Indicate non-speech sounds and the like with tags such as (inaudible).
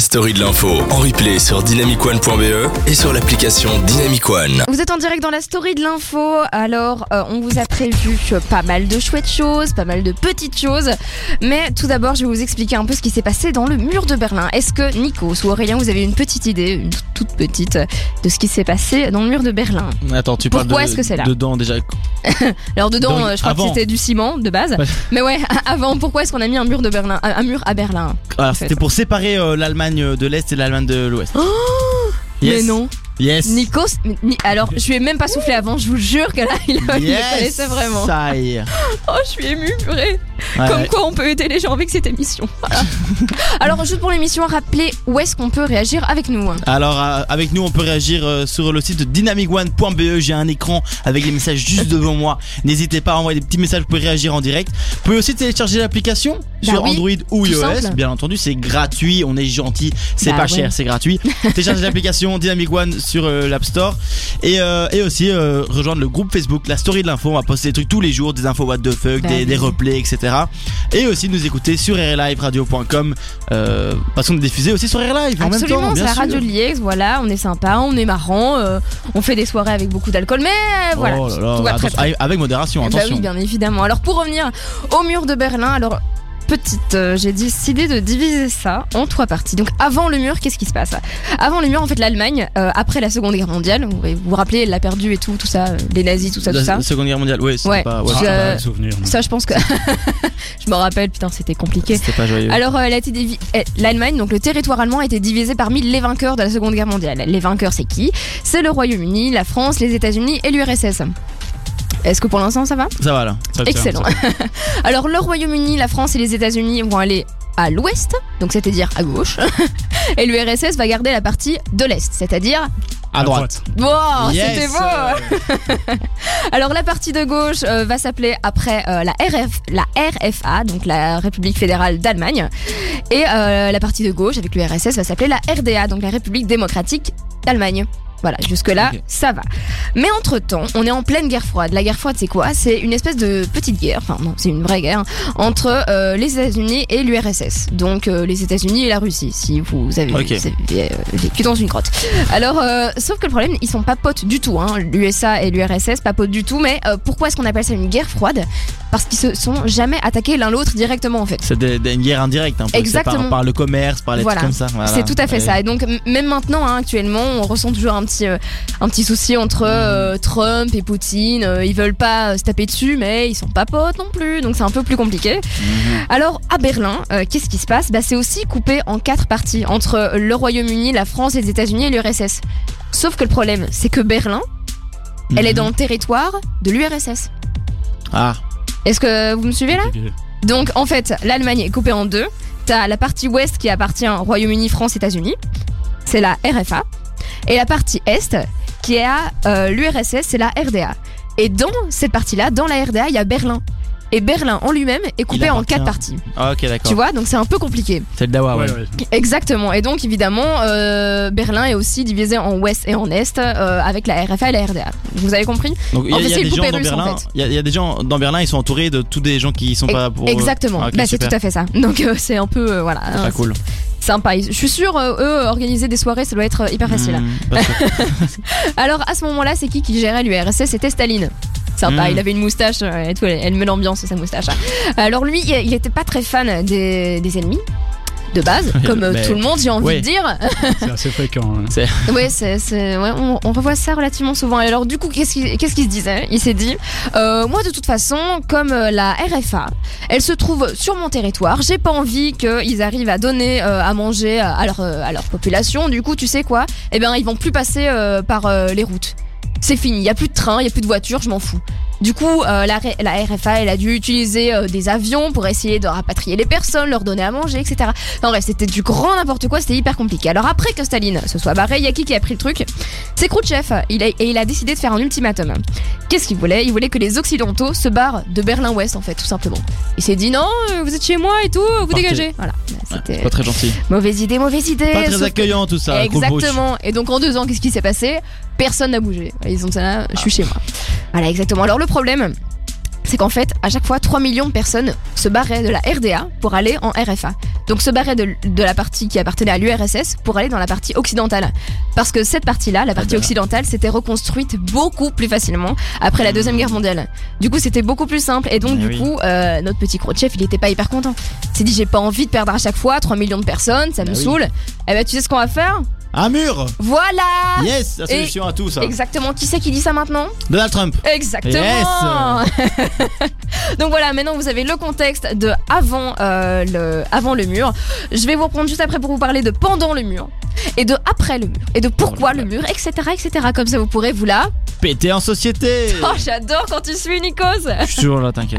la story de l'info en replay sur dynamicone.be et sur l'application Dynamic One. Vous êtes en direct dans la story de l'info, alors euh, on vous a prévu pas mal de chouettes choses, pas mal de petites choses, mais tout d'abord je vais vous expliquer un peu ce qui s'est passé dans le mur de Berlin. Est-ce que Nico ou Aurélien, vous avez une petite idée, une toute petite, de ce qui s'est passé dans le mur de Berlin? Attends, tu Pourquoi parles de, est-ce que c'est là? dedans déjà. (laughs) Alors dedans, Donc, euh, je crois avant. que c'était du ciment de base, Ouais. mais ouais, (laughs) avant, pourquoi est-ce qu'on a mis un mur de Berlin, un mur à Berlin Alors, fait. c'était pour séparer euh, l'Allemagne de l'Est et l'Allemagne de l'Ouest. Mais non. Yes. Nikos, ni- alors je lui ai même pas soufflé avant, je vous jure que là il, il le Yes. connaissait vraiment. Ça y est. Oh, je suis émue, purée. Ouais, Comme ouais. quoi on peut aider les gens avec cette émission. Voilà. (laughs) Alors juste pour l'émission, rappelez où est-ce qu'on peut réagir avec nous. Alors euh, avec nous on peut réagir euh, sur le site dynamicone.be J'ai un écran avec les messages juste (laughs) devant moi N'hésitez pas à envoyer des petits messages pour réagir en direct Vous pouvez aussi télécharger l'application Bah sur oui, Android ou iOS simple. Bien entendu c'est gratuit, on est gentil, c'est Bah pas ouais. cher, c'est gratuit Téléchargez l'application Dynamic One sur euh, l'App Store et, et aussi rejoindre le groupe Facebook La Story de l'info On va poster des trucs tous les jours, des infos what the fuck, Bah des, oui. des replays etc Et aussi nous écouter sur rliveradio.com euh, Parce qu'on est diffusé aussi sur RLive en même Absolument, temps c'est la radio de Liège, voilà, on est sympa, on est marrant, euh, on fait des soirées avec beaucoup d'alcool, mais euh, voilà, Oh là là, tout va très avec- avec modération, Bah attention. oui, bien évidemment. Alors pour revenir au mur de Berlin, alors petite, euh, j'ai décidé de diviser ça en trois parties. Donc avant le mur, qu'est-ce qui se passe? Avant le mur, en fait, l'Allemagne, euh, après la Seconde Guerre mondiale, vous vous vous rappelez, elle l'a perdu et tout, tout ça, euh, les nazis, tout ça, tout la ça. Seconde Guerre mondiale, oui, Ouais. pas, ouais, Je- c'était souvenir. Ça, je pense que (laughs) je me rappelle. Putain, c'était compliqué. c'était pas joyeux. Alors, eh, l'Allemagne, donc le territoire allemand, a été divisé parmi les vainqueurs de la Seconde Guerre mondiale. Les vainqueurs, c'est qui? C'est le Royaume-Uni, la France, les États-Unis et l'URSS. Est-ce que pour l'instant ça va? Ça va là. Ça tient, Excellent. ça. (laughs) Alors, le Royaume-Uni, la France et les États-Unis vont aller à l'ouest, donc c'est-à-dire à gauche, (laughs) et l'URSS va garder la partie de l'est, c'est-à-dire. À droite. Wow, Yes. c'était beau (laughs) Alors la partie de gauche euh, va s'appeler après euh, la, RF, la RFA, donc la République fédérale d'Allemagne, et euh, la partie de gauche avec l'URSS va s'appeler la RDA, donc la République démocratique d'Allemagne. Voilà, jusque-là, ça va. Mais entre-temps, on est en pleine guerre froide. La guerre froide, c'est quoi? C'est une espèce de petite guerre, enfin non, c'est une vraie guerre, entre euh, les États-Unis et l'URSS. Donc euh, les États-Unis et la Russie, si vous avez, Ok. vous avez, euh, vécu dans une grotte. Alors, euh, sauf que le problème, ils sont pas potes du tout. Hein. L'USA et l'URSS, pas potes du tout. Mais euh, pourquoi est-ce qu'on appelle ça une guerre froide? Parce qu'ils se sont jamais attaqués l'un l'autre directement, en fait. C'est une guerre indirecte un peu. Exactement. Par, par le commerce, par les Voilà. trucs comme ça. voilà. C'est tout à fait Ouais. ça. Et donc, même maintenant, hein, actuellement, on ressent toujours un petit, euh, un petit souci entre euh, Trump et Poutine. Euh, ils veulent pas se taper dessus, mais ils sont pas potes non plus. Donc, c'est un peu plus compliqué. Mhm. Alors, à Berlin, qu'est-ce qui se passe? Bah, C'est aussi coupé en quatre parties entre le Royaume-Uni, la France, les États-Unis et l'URSS. Sauf que le problème, c'est que Berlin, elle est Mhm. dans le territoire de l'URSS. Ah, Est-ce que vous me suivez là Donc en fait, l'Allemagne est coupée en deux. T'as la partie ouest qui appartient au Royaume-Uni, France, États-Unis. C'est la RFA. Et la partie est qui est à euh, l'URSS, c'est la RDA. Et dans cette partie-là, dans la RDA, il y a Berlin. Et Berlin en lui-même est coupé en quatre parties. Ah, ok, d'accord. Tu vois, donc c'est un peu compliqué. C'est le Dawa, ouais. Exactement. Et donc évidemment, euh, Berlin est aussi divisé en ouest et en est euh, avec la RFA et la RDA. Vous avez compris Donc il y En a, fait, il y a c'est des gens dans russe, en Berlin. fait. Il y, a- il y a des gens dans Berlin, ils sont entourés de tous des gens qui sont pas pour. Exactement. Ah, bah, c'est tout à fait ça. (laughs) Donc euh, c'est un peu euh, voilà. C'est pas cool. Sympa. Je suis sûre, euh, eux, organiser des soirées, ça doit être hyper facile. Sûr. (laughs) Alors, à ce moment-là, c'est qui qui gérait l'URSS C'était Staline. Sympa, Mm. il avait une moustache euh, et tout, elle, elle met l'ambiance, sa moustache. Alors, lui, il il était pas très fan des, des ennemis. De base, comme euh, Mais- tout le monde, j'ai envie de dire. (laughs) C'est assez fréquent. hein. ouais, c'est, c'est- ouais, on, on revoit ça relativement souvent. Et alors, du coup, qu'est-ce qu'il, se disait? Il s'est dit, euh, moi, de toute façon, comme la RFA, elle se trouve sur mon territoire, j'ai pas envie qu'ils arrivent à donner euh, à manger à leur, à leur population. Du coup, tu sais quoi? Eh bien, ils vont plus passer euh, par les routes. C'est fini, il y a plus de train, il y a plus de voitures, je m'en fous. Du coup, euh, la, RFA, elle a dû utiliser euh, des avions pour essayer de rapatrier les personnes, leur donner à manger, etc. Enfin bref, c'était du grand n'importe quoi, c'était hyper compliqué. Alors après que Staline se soit barré, il y a qui qui a pris le truc? C'est Khrouchtchev, il a, et il a décidé de faire un ultimatum. Qu'est-ce qu'il voulait? Il voulait que les Occidentaux se barrent de Berlin-Ouest, en fait, tout simplement. Il s'est dit non, euh, vous êtes chez moi et tout, vous Partez. dégagez. Voilà, Ouais, c'était pas très gentil. mauvaise idée, mauvaise idée. Pas très accueillant tout ça. Exactement. Et donc en deux ans, qu'est-ce qui s'est passé? Personne n'a bougé. Ils ont dit là, je suis chez moi. Voilà, exactement. Alors le problème, c'est qu'en fait, à chaque fois, 3 millions de personnes se barraient de la RDA pour aller en RFA. donc se barrer de, de la partie qui appartenait à l'URSS pour aller dans la partie occidentale. Parce que cette partie-là, la partie bah. occidentale, s'était reconstruite beaucoup plus facilement après la Deuxième Guerre mondiale. Du coup, c'était beaucoup plus simple. Et donc, Eh du oui. coup, euh, notre petit Khrouchtchev, il était pas hyper content. Il s'est dit, j'ai pas envie de perdre à chaque fois 3 millions de personnes, ça me Bah oui. saoule. Eh ben, tu sais ce qu'on va faire? Un mur Voilà Yes, la solution à tout ça. Exactement. Qui c'est qui dit ça maintenant Donald Trump. Exactement. (laughs) Donc voilà, maintenant vous avez le contexte de avant, euh, le, avant le mur. Je vais vous reprendre juste après pour vous parler de pendant le mur et de après le mur et de pourquoi le mur, etc., etc. Comme ça vous pourrez vous là. Pété en société. (laughs) Oh, j'adore quand tu suis Nikos. Je suis toujours là, t'inquiète.